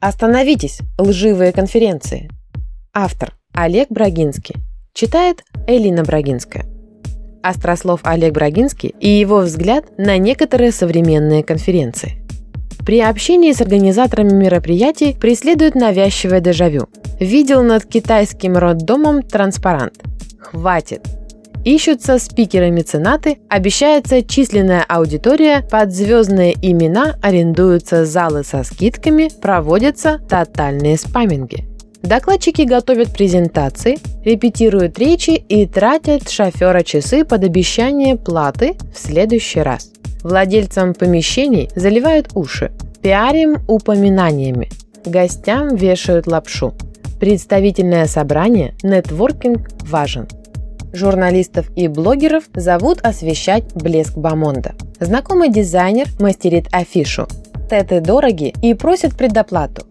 Остановитесь, лживые конференции. Автор Олег Брагинский. Читает Элина Брагинская. Острослов Олег Брагинский и его взгляд на некоторые современные конференции. При общении с организаторами мероприятий преследует навязчивое дежавю. Видел над китайским роддомом транспарант. Хватит, Ищутся спикеры-меценаты, обещается численная аудитория, под звездные имена арендуются залы со скидками, проводятся тотальные спаминги. Докладчики готовят презентации, репетируют речи и тратят шофера часы под обещание платы в следующий раз. Владельцам помещений заливают уши, пиарим упоминаниями, гостям вешают лапшу. Представительное собрание, нетворкинг важен – Журналистов и блогеров зовут освещать блеск Бамонда. Знакомый дизайнер мастерит афишу. Теты дороги и просят предоплату.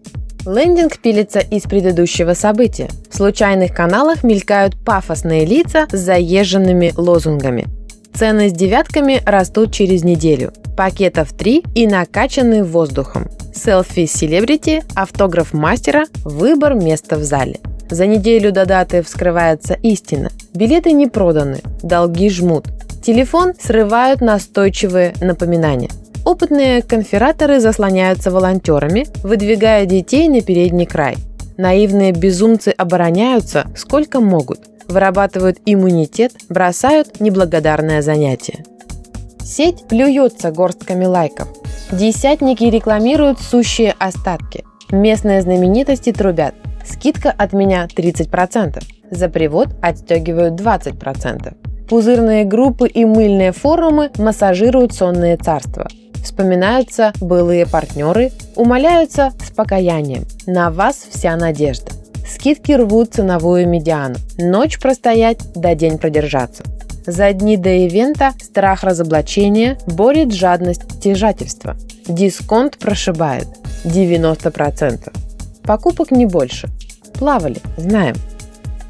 Лендинг пилится из предыдущего события. В случайных каналах мелькают пафосные лица с заезженными лозунгами. Цены с девятками растут через неделю. Пакетов 3 и накачаны воздухом. Селфи с селебрити, автограф мастера, выбор места в зале. За неделю до даты вскрывается истина. Билеты не проданы, долги жмут. Телефон срывают настойчивые напоминания. Опытные конфераторы заслоняются волонтерами, выдвигая детей на передний край. Наивные безумцы обороняются сколько могут, вырабатывают иммунитет, бросают неблагодарное занятие. Сеть плюется горстками лайков. Десятники рекламируют сущие остатки. Местные знаменитости трубят. Скидка от меня 30%. За привод отстегивают 20%. Пузырные группы и мыльные форумы массажируют сонные царства. Вспоминаются былые партнеры, умоляются с покаянием. На вас вся надежда. Скидки рвут ценовую медиану. Ночь простоять, до день продержаться. За дни до ивента страх разоблачения борет жадность стяжательства. Дисконт прошибает 90%. Покупок не больше. Плавали, знаем.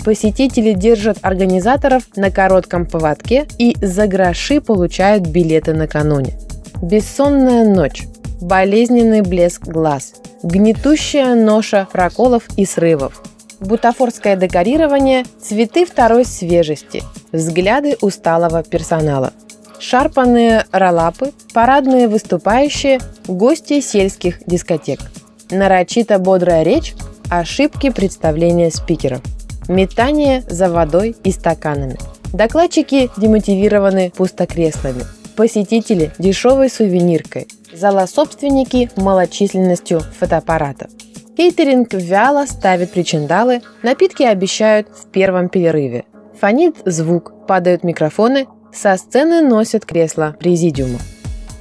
Посетители держат организаторов на коротком поводке и за гроши получают билеты накануне. Бессонная ночь, болезненный блеск глаз, гнетущая ноша проколов и срывов, бутафорское декорирование, цветы второй свежести, взгляды усталого персонала, шарпанные ролапы, парадные выступающие, гости сельских дискотек – нарочито бодрая речь, ошибки представления спикеров, метание за водой и стаканами. Докладчики демотивированы пустокреслами, посетители – дешевой сувениркой, зала-собственники – малочисленностью фотоаппаратов. Кейтеринг вяло ставит причиндалы, напитки обещают в первом перерыве. Фонит звук, падают микрофоны, со сцены носят кресла президиума.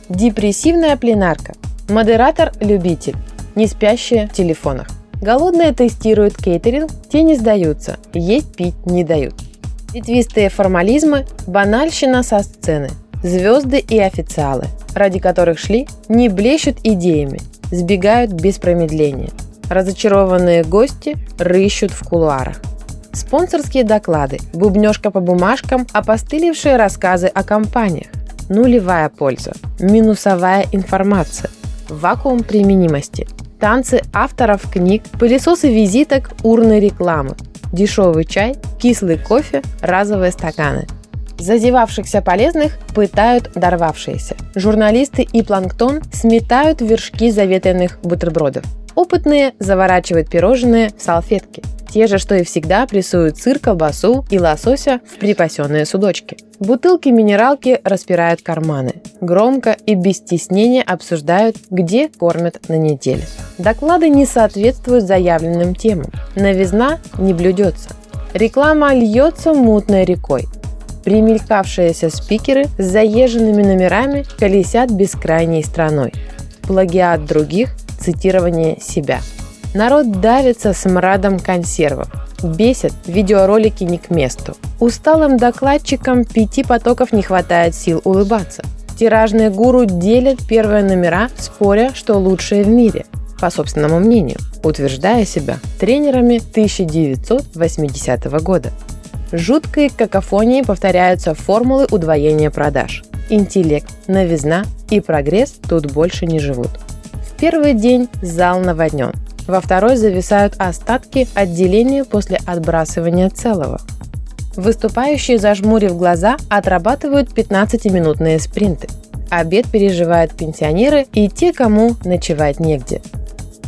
Депрессивная пленарка. Модератор-любитель не спящие в телефонах. Голодные тестируют кейтеринг, те не сдаются, есть пить не дают. Ветвистые формализмы, банальщина со сцены, звезды и официалы, ради которых шли, не блещут идеями, сбегают без промедления. Разочарованные гости рыщут в кулуарах. Спонсорские доклады, бубнежка по бумажкам, опостылевшие рассказы о компаниях. Нулевая польза, минусовая информация, вакуум применимости – танцы авторов книг, пылесосы визиток, урны рекламы, дешевый чай, кислый кофе, разовые стаканы. Зазевавшихся полезных пытают дорвавшиеся. Журналисты и планктон сметают вершки заветанных бутербродов. Опытные заворачивают пирожные в салфетки – те же, что и всегда, прессуют сыр, колбасу и лосося в припасенные судочки. Бутылки минералки распирают карманы. Громко и без стеснения обсуждают, где кормят на неделе. Доклады не соответствуют заявленным темам. Новизна не блюдется. Реклама льется мутной рекой. Примелькавшиеся спикеры с заезженными номерами колесят бескрайней страной. Плагиат других, цитирование себя – Народ давится смрадом консервов. Бесит видеоролики не к месту. Усталым докладчикам пяти потоков не хватает сил улыбаться. Тиражные гуру делят первые номера, споря, что лучшие в мире, по собственному мнению, утверждая себя тренерами 1980 года. Жуткой какофонией повторяются формулы удвоения продаж. Интеллект, новизна и прогресс тут больше не живут. В первый день зал наводнен – Во второй зависают остатки отделения после отбрасывания целого. Выступающие, зажмурив глаза, отрабатывают 15-минутные спринты. Обед переживают пенсионеры и те, кому ночевать негде.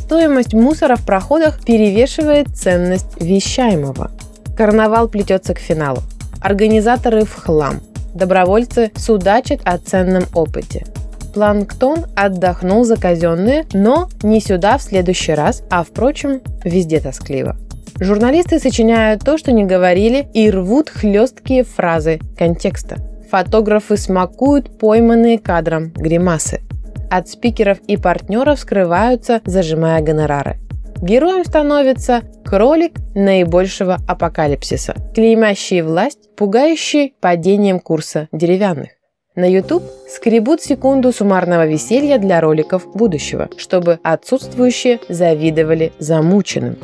Стоимость мусора в проходах перевешивает ценность вещаемого. Карнавал плетется к финалу. Организаторы в хлам. Добровольцы судачат о ценном опыте. Планктон отдохнул за казенные, но не сюда в следующий раз, а, впрочем, везде тоскливо. Журналисты сочиняют то, что не говорили, и рвут хлесткие фразы контекста. Фотографы смакуют пойманные кадром гримасы. От спикеров и партнеров скрываются, зажимая гонорары. Героем становится кролик наибольшего апокалипсиса, клеймящий власть, пугающий падением курса деревянных. На YouTube скребут секунду суммарного веселья для роликов будущего, чтобы отсутствующие завидовали замученным.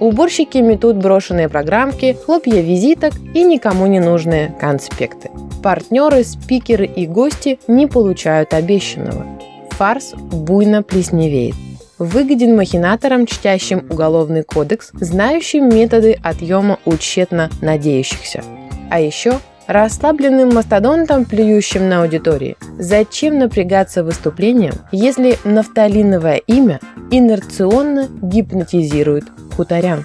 Уборщики метут брошенные программки, хлопья визиток и никому не нужные конспекты. Партнеры, спикеры и гости не получают обещанного. Фарс буйно плесневеет. Выгоден махинаторам, чтящим уголовный кодекс, знающим методы отъема у надеющихся. А еще расслабленным мастодонтом, плюющим на аудитории. Зачем напрягаться выступлением, если нафталиновое имя инерционно гипнотизирует хуторян?